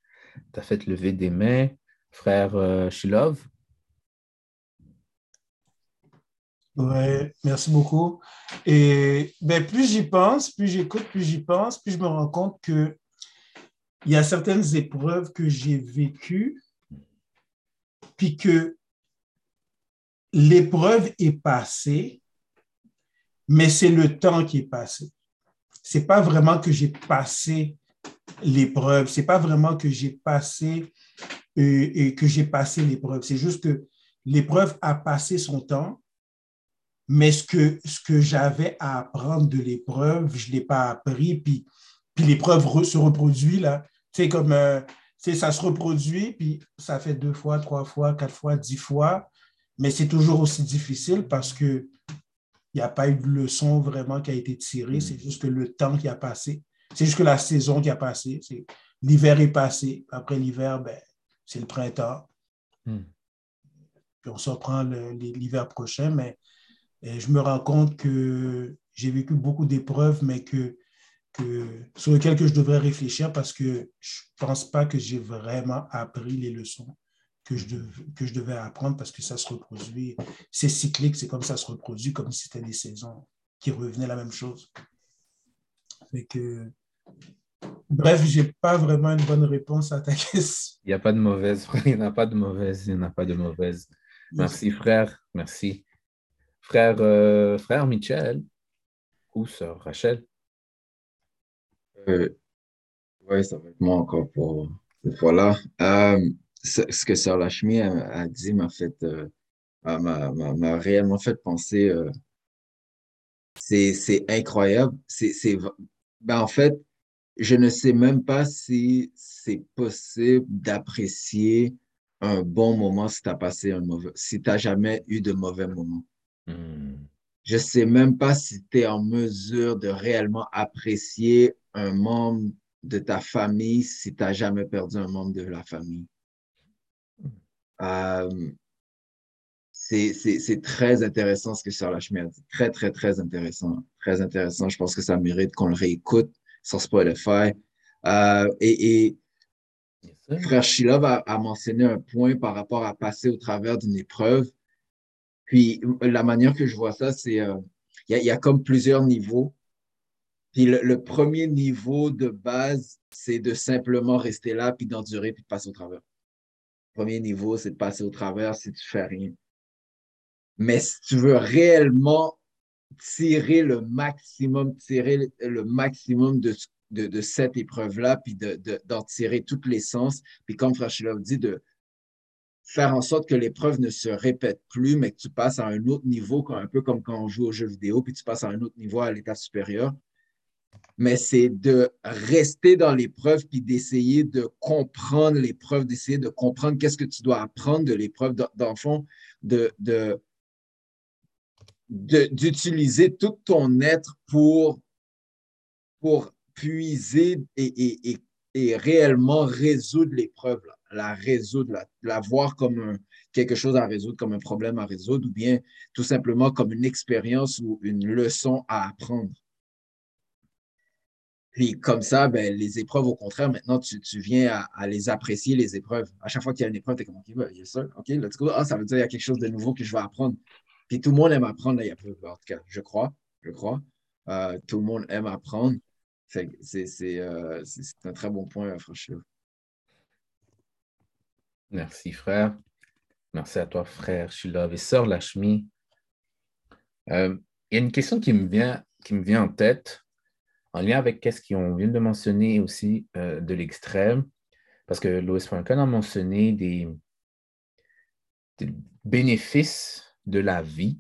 Tu as fait lever des mains. Frère euh, Shilov, Oui, merci beaucoup. Et ben, plus j'y pense, plus j'écoute, plus j'y pense, plus je me rends compte que il y a certaines épreuves que j'ai vécues, puis que l'épreuve est passée, mais c'est le temps qui est passé. C'est pas vraiment que j'ai passé l'épreuve, c'est pas vraiment que j'ai passé et que j'ai passé l'épreuve. C'est juste que l'épreuve a passé son temps mais ce que, ce que j'avais à apprendre de l'épreuve, je ne l'ai pas appris, puis, puis l'épreuve se reproduit, là. C'est comme, euh, ça se reproduit, puis ça fait deux fois, trois fois, quatre fois, dix fois, mais c'est toujours aussi difficile parce que il n'y a pas eu de leçon vraiment qui a été tirée, mm. c'est juste que le temps qui a passé, c'est juste que la saison qui a passé, l'hiver est passé, après l'hiver, ben, c'est le printemps. Mm. Puis on se reprend l'hiver prochain, mais et je me rends compte que j'ai vécu beaucoup d'épreuves, mais que, que, sur lesquelles que je devrais réfléchir parce que je ne pense pas que j'ai vraiment appris les leçons que je, que je devais apprendre parce que ça se reproduit. C'est cyclique, c'est comme ça se reproduit, comme si c'était des saisons qui revenaient la même chose. que, bref, je n'ai pas vraiment une bonne réponse à ta question. Il n'y a pas de mauvaise, il n'y a pas de mauvaise, il n'y a pas de mauvaise. Merci, frère. Merci. Frère, euh, frère Michel ou sœur Rachel? Euh, oui, ça va être moi encore pour cette fois-là. Euh, ce que sœur Lachmi a, dit m'a fait, m'a réellement fait penser. c'est incroyable. C'est, ben en fait, je ne sais même pas si c'est possible d'apprécier un bon moment si tu as passé un mauvais, si tu n'as jamais eu de mauvais moments. Je ne sais même pas si tu es en mesure de réellement apprécier un moment, de ta famille si tu n'as jamais perdu un membre de la famille. Euh, c'est très intéressant ce que Sœur Lachmi a dit. Très, très, très intéressant. Très intéressant. Je pense que ça mérite qu'on le réécoute sur Spotify. Euh, et, et Frère Shilov a, mentionné un point par rapport à passer au travers d'une épreuve. Puis la manière que je vois ça, c'est euh, il y, a comme plusieurs niveaux. Puis le, premier niveau de base, c'est de simplement rester là, puis d'endurer, puis de passer au travers. Le premier niveau, c'est de passer au travers si tu fais rien. Mais si tu veux réellement tirer le maximum, tirer le maximum de, de, cette épreuve-là, puis d'en de, tirer toute l'essence, puis comme Frachilov dit, de faire en sorte que l'épreuve ne se répète plus, mais que tu passes à un autre niveau, un peu comme quand on joue aux jeux vidéo, puis tu passes à un autre niveau à l'état supérieur. Mais c'est de rester dans l'épreuve, puis d'essayer de comprendre l'épreuve, d'essayer de comprendre qu'est-ce que tu dois apprendre de l'épreuve, dans le fond, de, de d'utiliser tout ton être pour, pour puiser et, et, réellement résoudre l'épreuve, la résoudre, la, voir comme quelque chose à résoudre, comme un problème à résoudre, ou bien tout simplement comme une expérience ou une leçon à apprendre. Puis comme ça, ben, les épreuves, au contraire, maintenant, tu, tu viens à, les apprécier, les épreuves. À chaque fois qu'il y a une épreuve, tu es comme, OK, ben, yes, OK, let's go. Ah, ça veut dire qu'il y a quelque chose de nouveau que je vais apprendre. Puis tout le monde aime apprendre, il y a peu, en tout cas, je crois, je crois. Euh, tout le monde aime apprendre. Euh, c'est un très bon point, franchement. Merci, frère. Merci à toi, frère Shilov et sœur Lashmi. Euh, il y a une question qui me vient, qui me vient en tête, en lien avec ce qu'on vient de mentionner aussi de l'extrême, parce que Louis Franken a mentionné des bénéfices de la vie.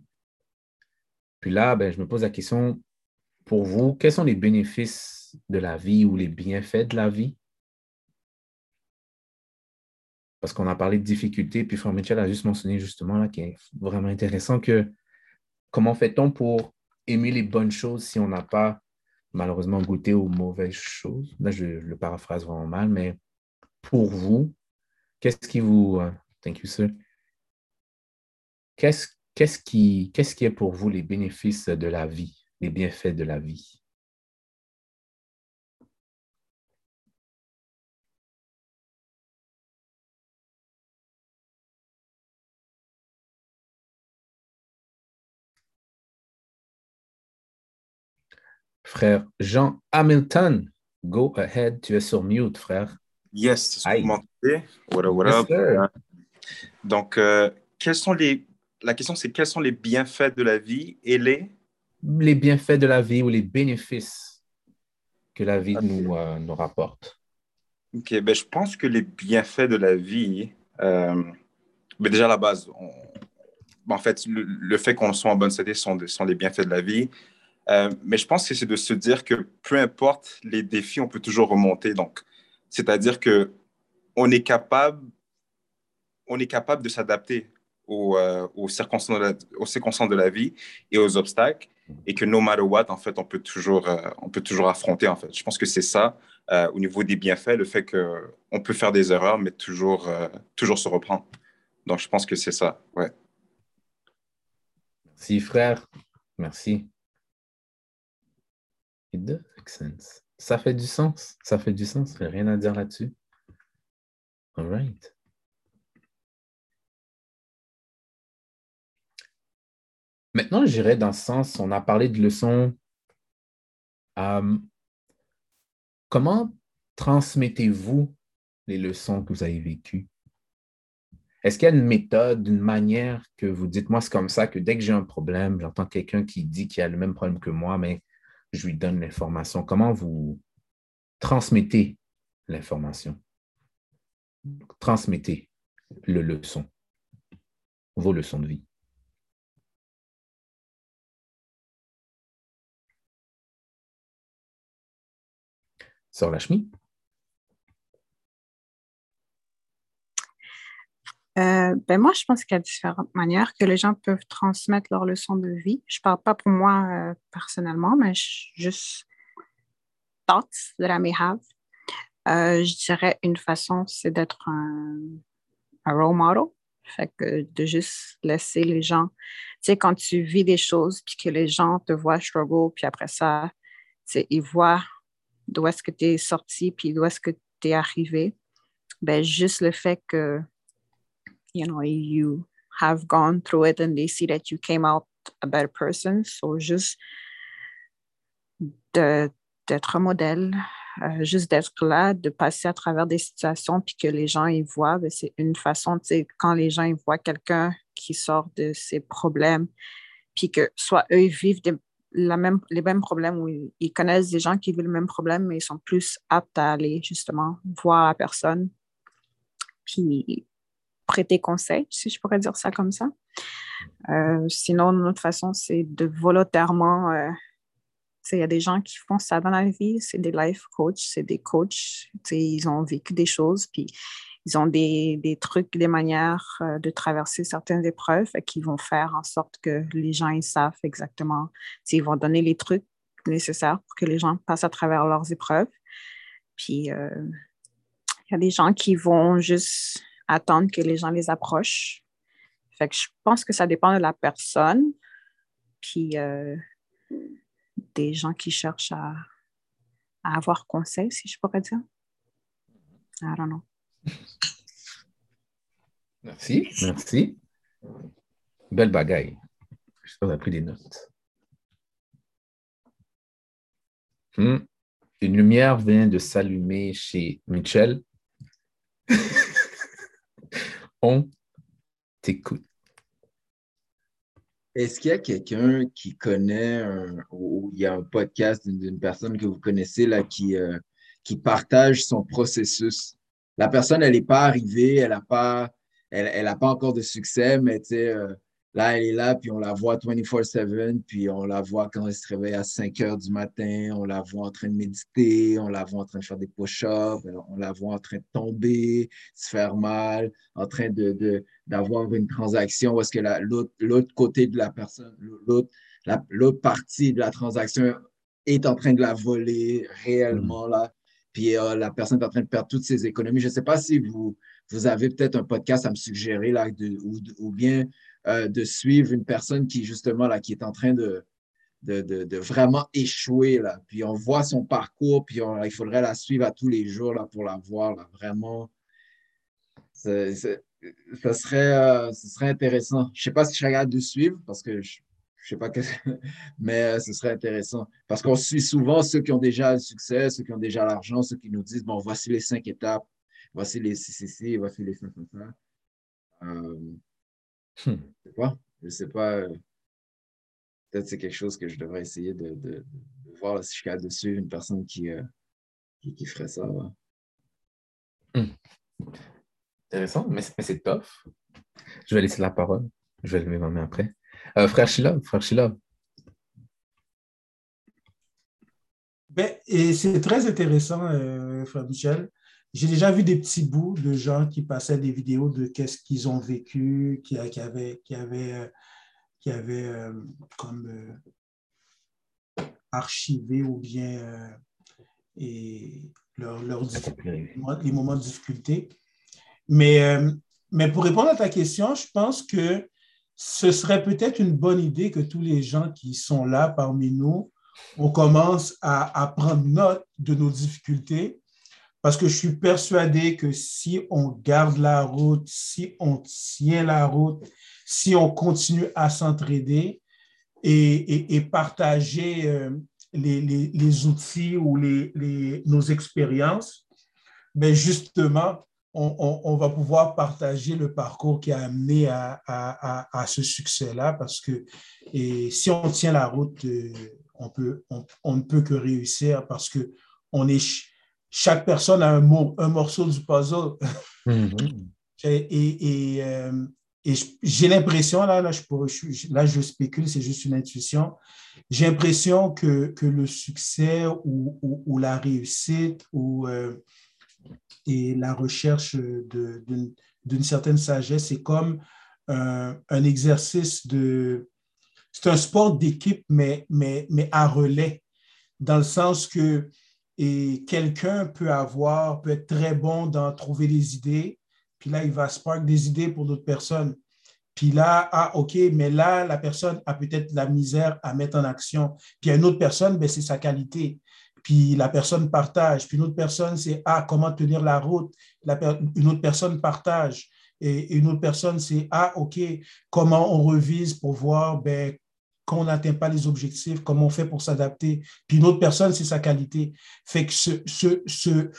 Puis là, ben, je me pose la question, pour vous, quels sont les bénéfices de la vie ou les bienfaits de la vie? Parce qu'on a parlé de difficultés, puis Frère Mitchell a juste mentionné justement, là, qui est vraiment intéressant, que comment fait-on pour aimer les bonnes choses si on n'a pas malheureusement goûté aux mauvaises choses? Là, je, le paraphrase vraiment mal, mais pour vous, qu'est-ce qui vous... Euh, thank you, sir. Qu'est-ce qui, qu'est-ce qui est pour vous les bénéfices de la vie, les bienfaits de la vie? Frère Jean Hamilton, go ahead, tu es sur mute, frère. Yes, vous m'entendez? What up, what up? Donc, euh, quels sont les la question, c'est quels sont les bienfaits de la vie et les... Les bienfaits de la vie ou les bénéfices que la vie nous, euh, nous rapporte. OK, ben, je pense que les bienfaits de la vie, euh, ben, déjà à la base, ben, en fait, le, fait qu'on soit en bonne santé sont, sont les bienfaits de la vie. Euh, mais je pense que c'est de se dire que peu importe les défis, on peut toujours remonter. Donc, c'est-à-dire que on est capable, on est capable de s'adapter euh, aux, circonstances de la, aux circonstances de la vie et aux obstacles et que no matter what, en fait, on peut toujours, euh, on peut toujours affronter, en fait. Je pense que c'est ça, euh, au niveau des bienfaits, le fait qu'on peut faire des erreurs, mais toujours, toujours se reprendre. Donc, je pense que c'est ça, ouais. Merci, frère. Merci. It does make sense. Ça fait du sens. Ça fait du sens. Rien à dire là-dessus. All right. Maintenant, j'irai dans ce sens, on a parlé de leçons. Euh, comment transmettez-vous les leçons que vous avez vécues? Est-ce qu'il y a une méthode, une manière que vous dites, moi, c'est comme ça que dès que j'ai un problème, j'entends quelqu'un qui dit qu'il a le même problème que moi, mais je lui donne l'information. Comment vous transmettez l'information? Transmettez le leçon, vos leçons de vie. Sœur Lachmi? Euh, ben moi, je pense qu'il y a différentes manières que les gens peuvent transmettre leurs leçons de vie. Je ne parle pas pour moi euh, personnellement, mais juste thoughts that I may have. Euh, je dirais une façon, c'est d'être un, un role model. Fait que de juste laisser les gens, tu sais, quand tu vis des choses, puis que les gens te voient struggle, puis après ça, tu sais, ils voient d'où est-ce que tu es sorti, puis d'où est-ce que tu es arrivé, ben juste le fait que, you know, you have gone through it and they see that you came out a better person. So juste d'être un modèle, euh, juste d'être là, de passer à travers des situations, puis que les gens y voient, ben, c'est une façon, tu sais, quand les gens y voient quelqu'un qui sort de ses problèmes, puis que soit eux ils vivent la même, les mêmes problèmes ou ils connaissent des gens qui vivent le même problème, mais ils sont plus aptes à aller justement voir la personne, puis prêter conseil, si je pourrais dire ça comme ça. Euh, sinon, une autre façon, c'est de volontairement euh, il y a des gens qui font ça dans la vie, c'est des life coachs, c'est des coachs, ils ont vécu des choses, puis ils ont des, des trucs, des manières euh, de traverser certaines épreuves qui vont faire en sorte que les gens ils savent exactement, ils vont donner les trucs nécessaires pour que les gens passent à travers leurs épreuves. Puis euh, il y a des gens qui vont juste attendre que les gens les approchent. Fait que je pense que ça dépend de la personne. Puis euh, des gens qui cherchent à, avoir conseil, si je pourrais dire. I don't know. Merci, merci. Belle bagaille. J'espère pris des notes. Hmm. Une lumière vient de s'allumer chez Michel. On t'écoute. Est-ce qu'il y a quelqu'un qui connaît ou il y a un podcast d'une personne que vous connaissez euh, qui partage son processus? La personne, elle n'est pas arrivée, elle n'a pas, elle, elle pas encore de succès, mais tu sais, euh, Là, elle est là, puis on la voit 24-7, puis on la voit quand elle se réveille à 5 heures du matin, on la voit en train de méditer, on la voit en train de faire des push-ups, on la voit en train de tomber, se faire mal, en train d'avoir de, une transaction où est-ce que l'autre côté de la personne, l'autre partie de la transaction est en train de la voler réellement, mm. là. Puis euh, la personne est en train de perdre toutes ses économies. Je ne sais pas si vous, vous avez peut-être un podcast à me suggérer, là, ou, ou bien euh, de suivre une personne qui, justement, là, qui est en train de, de, vraiment échouer. Là. Puis on voit son parcours, puis il faudrait la suivre à tous les jours là, pour la voir. Là. Vraiment, serait, euh, ce serait intéressant. Je ne sais pas si je regarde de suivre parce que je ne sais pas, que... mais euh, ce serait intéressant. Parce qu'on suit souvent ceux qui ont déjà le succès, ceux qui ont déjà l'argent, ceux qui nous disent, bon, voici les cinq étapes, voici les CCC, voici les 5 euh, Hmm. Je sais pas. Je sais pas. Euh, peut-être c'est quelque chose que je devrais essayer de, voir si je suis de suivre une personne qui, euh, qui, ferait ça. Hmm. Intéressant, mais, c'est tough. Je vais laisser la parole. Je vais lever ma main après. Euh, frère Shilov, frère Shilov. Ben, et c'est très intéressant, frère Michel. J'ai déjà vu des petits bouts de gens qui passaient des vidéos de qu'est-ce qu'ils ont vécu, qui, qui avaient, qui avaient, qui avaient euh, comme euh, archivé ou bien euh, et leur, leur les moments de difficulté. Mais, mais pour répondre à ta question, je pense que ce serait peut-être une bonne idée que tous les gens qui sont là parmi nous, on commence à, prendre note de nos difficultés. Parce que je suis persuadé que si on garde la route, si on tient la route, si on continue à s'entraider et, partager euh, les, outils ou nos expériences, ben justement, on, va pouvoir partager le parcours qui a amené à, ce succès-là parce que et si on tient la route, euh, on, peut, on, ne peut que réussir parce que on est chaque personne a un, mot, un morceau du puzzle. Mm-hmm. et, euh, et, j'ai l'impression, là, là, je, là, je spécule, c'est juste une intuition. J'ai l'impression que, que, le succès ou, ou, la réussite ou, euh, et la recherche d'une certaine sagesse, c'est comme un, un exercice de. C'est un sport d'équipe, mais, mais, mais à relais, dans le sens que quelqu'un peut avoir, peut être très bon dans trouver des idées, puis là, il va spark des idées pour d'autres personnes. Puis là, ah, OK, mais là, la personne a peut-être la misère à mettre en action. Puis une autre personne, ben, c'est sa qualité. Puis la personne partage. Puis une autre personne, c'est ah, comment tenir la route? Une autre personne partage. Et une autre personne, c'est ah, OK, comment on revise pour voir ben, qu'on n'atteint pas les objectifs, comment on fait pour s'adapter? Puis une autre personne, c'est sa qualité. Fait que ce, ce, ce,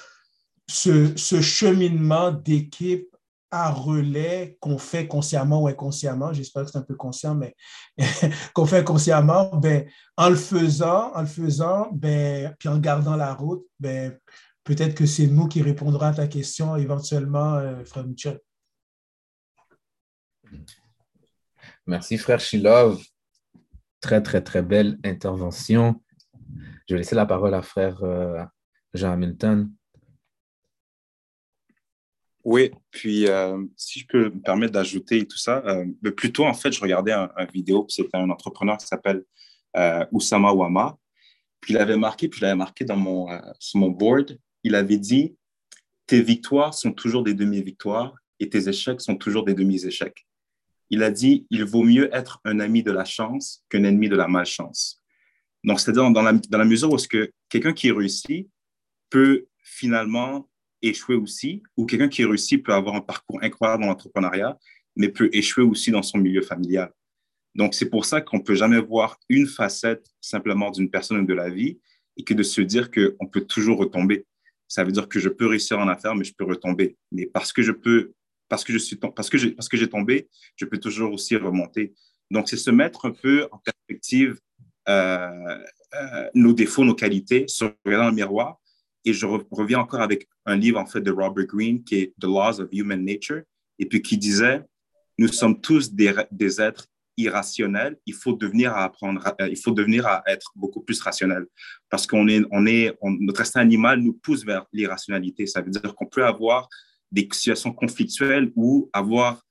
ce, ce cheminement d'équipe à relais qu'on fait consciemment ou inconsciemment, j'espère que c'est un peu conscient, mais qu'on fait consciemment, ben, en le faisant, en le faisant, ben, puis en gardant la route, ben, peut-être que c'est nous qui répondrons à ta question éventuellement, euh, frère Michel. Merci, frère Shilov. Très, très, très belle intervention. Je vais laisser la parole à frère euh, Jean Hamilton. Oui, puis euh, si je peux me permettre d'ajouter tout ça, euh, mais plutôt en fait, je regardais un, vidéo, c'était un entrepreneur qui s'appelle euh, Oussama Ouama, puis il avait marqué, puis je l'avais marqué dans mon, sur mon board, il avait dit Tes victoires sont toujours des demi-victoires et tes échecs sont toujours des demi-échecs. Il a dit Il vaut mieux être un ami de la chance qu'un ennemi de la malchance. Donc, c'est-à-dire dans la, dans la mesure où ce que quelqu'un qui réussit peut finalement échouer aussi, ou quelqu'un qui réussit peut avoir un parcours incroyable dans l'entrepreneuriat, mais peut échouer aussi dans son milieu familial. Donc, c'est pour ça qu'on ne peut jamais voir une facette simplement d'une personne ou de la vie et que de se dire qu'on peut toujours retomber. Ça veut dire que je peux réussir en affaires, mais je peux retomber. Mais parce que je peux, parce que je suis, parce que j'ai, parce que j'ai tombé, je peux toujours aussi remonter. Donc, c'est se mettre un peu en perspective euh, euh, nos défauts, nos qualités, se regarder dans le miroir et je reviens encore avec un livre en fait de Robert Greene qui est The Laws of Human Nature et puis qui disait nous sommes tous des, êtres irrationnels. Il faut devenir à apprendre, euh, il faut devenir à être beaucoup plus rationnel parce qu'on est, on est, notre instinct animal nous pousse vers l'irrationalité. Ça veut dire qu'on peut avoir des situations conflictuelles ou avoir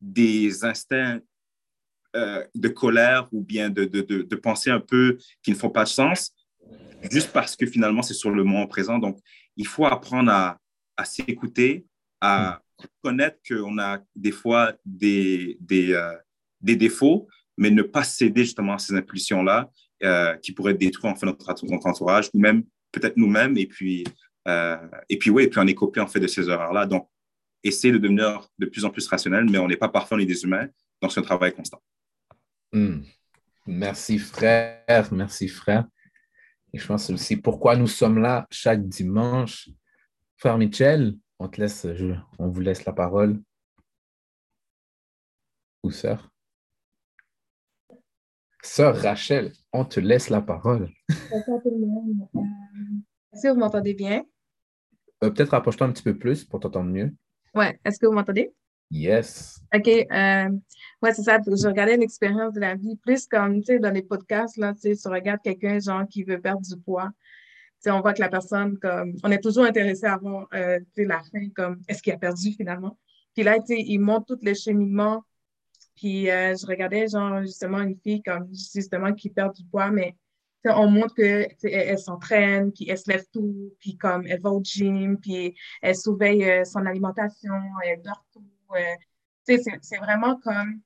des instincts euh, de colère ou bien de, de, de, penser un peu qui ne font pas de sens juste parce que finalement, c'est sur le moment présent. Donc, il faut apprendre à, s'écouter, à connaître qu'on a des fois des, euh, des, défauts, mais ne pas céder justement à ces impulsions-là euh, qui pourraient détruire en fait notre, notre entourage, ou même peut-être nous-mêmes, et puis, euh, et puis, oui, et puis on est copié en fait de ces erreurs-là. Donc, essayer de devenir de plus en plus rationnel, mais on n'est pas parfait, on est des humains, donc c'est un travail constant. Hmm. Merci frère, merci frère. Et je pense aussi pourquoi nous sommes là chaque dimanche. Frère Michel, on te laisse, on vous laisse la parole. Ou sœur? Sœur Rachel, on te laisse la parole. Est-ce que vous m'entendez bien? Euh, peut-être rapproche-toi un petit peu plus pour t'entendre mieux. Ouais, est-ce que vous m'entendez? Yes. OK. Euh, c'est ça. Je regardais l'expérience de la vie plus comme, tu sais, dans les podcasts, là, tu sais, tu regardes quelqu'un, genre, qui veut perdre du poids. Tu sais, on voit que la personne, comme, on est toujours intéressé à voir, euh, tu sais, la fin, comme, est-ce qu'il a perdu finalement? Puis là, tu sais, il montre tout le cheminement. Puis euh, je regardais, genre, justement, une fille, comme, justement, qui perd du poids, mais on montre que elle, s'entraîne, puis elle se lève tout, puis comme elle va au gym, puis elle surveille son alimentation, elle dort tout, c'est vraiment comme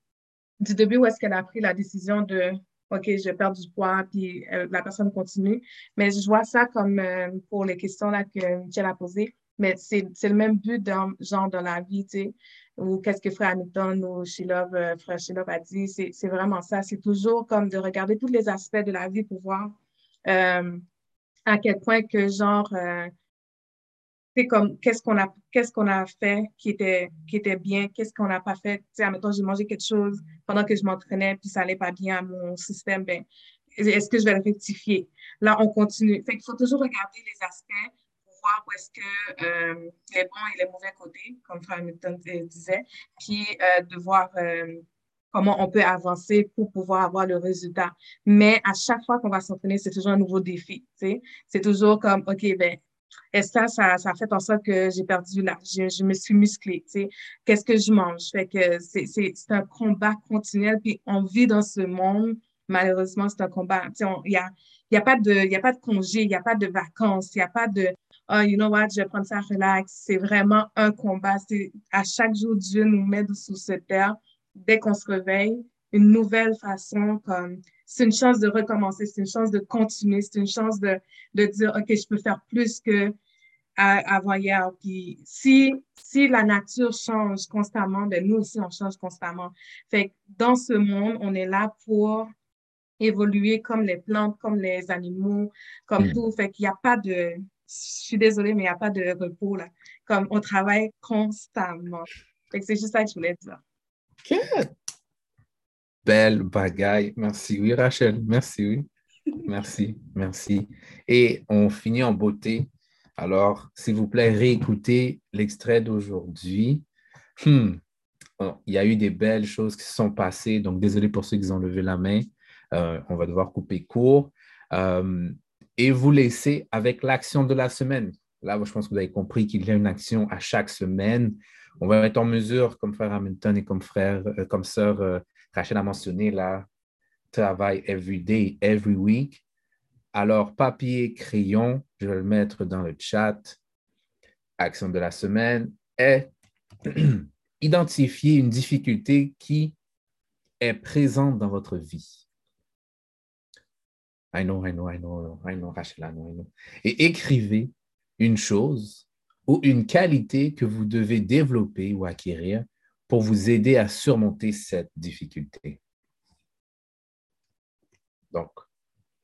du début où est-ce qu'elle a pris la décision de OK, je perds du poids, puis euh, la personne continue. Mais je vois ça comme euh, pour les questions là, que Michel a posées. Mais c'est le même but dans, genre dans la vie, tu sais, ou qu'est-ce que Frère Hamilton ou Shilov, euh, Frère Shilov a dit. C'est vraiment ça. C'est toujours comme de regarder tous les aspects de la vie pour voir à quel point que genre c'est comme qu'est-ce qu'on a qu'est-ce qu'on a fait qui était qui était bien? Qu'est-ce qu'on n'a pas fait? Tu sais admettons j'ai mangé quelque chose pendant que je m'entraînais puis ça allait pas bien à mon système ben est-ce que je vais le rectifier? Là on continue. Fait qu'il faut toujours regarder les aspects pour voir où est-ce que euh, les bons et les mauvais côtés comme Frère Hamilton disait puis euh, de voir euh, comment on peut avancer pour pouvoir avoir le résultat. Mais à chaque fois qu'on va s'entraîner c'est toujours un nouveau défi c'est toujours comme ok ben et ça, ça, ça a fait en sorte que j'ai perdu là. Je, je, me suis musclée, tu sais? Qu'est-ce que je mange? Fait que c'est un combat continuel. Puis on vit dans ce monde malheureusement, c'est un combat. Il n'y a, y a, pas de, de congé, il n'y a pas de vacances, il n'y a pas de oh, you know what, je vais prendre ça relax. C'est vraiment un combat. C'est à chaque jour, Dieu nous met sous cette terre. Dès qu'on se réveille, une nouvelle façon, comme c'est une chance de recommencer, c'est une chance de continuer, c'est une chance de, de dire, OK, je peux faire plus que avant hier. Puis si, si la nature change constamment, ben nous aussi, on change constamment. Fait que dans ce monde, on est là pour évoluer comme les plantes, comme les animaux, comme mm. tout. Fait qu'il n'y a pas de, je suis désolée, mais il n'y a pas de repos là. Comme on travaille constamment. Fait que c'est juste ça que je voulais dire. Belle bagaille. Merci. Oui, Rachel. Merci, oui. Merci, merci. Et on finit en beauté. Alors, s'il vous plaît, réécoutez l'extrait d'aujourd'hui. Hmm. il y a eu des belles choses qui se sont passées, donc désolé pour ceux qui ont levé la main. Euh, on va devoir couper court. Euh, et vous laisser avec l'action de la semaine. Là, je pense que vous avez compris qu'il y a une action à chaque semaine. On va être en mesure, comme frère Hamilton et comme frère, euh, comme sœur Rachel a mentionné, là, travail every day, every week. Alors, papier, crayon, je vais le mettre dans le chat. Action de la semaine est identifier une difficulté qui est présente dans votre vie. I know, I know, I know, I know, Rachel, I know, I know. Et écrivez une chose ou une qualité que vous devez développer ou acquérir pour vous aider à surmonter cette difficulté. Donc,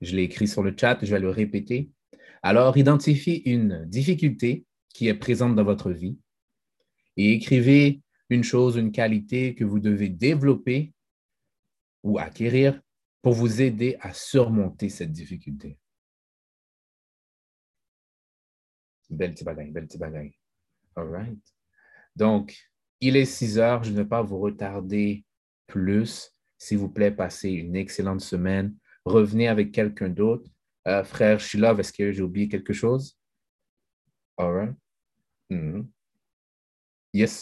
je l'ai écrit sur le chat, je vais le répéter. Alors, identifiez une difficulté qui est présente dans votre vie et écrivez une chose, une qualité que vous devez développer ou acquérir pour vous aider à surmonter cette difficulté. Belle petite bagaille, belle petite bagaille. All right. Donc, il est 6 heures, je ne vais pas vous retarder plus. S'il vous plaît, passez une excellente semaine. Revenez avec quelqu'un d'autre. Euh, frère Shilov, est-ce que j'ai oublié quelque chose? All right. Mm-hmm. Yes,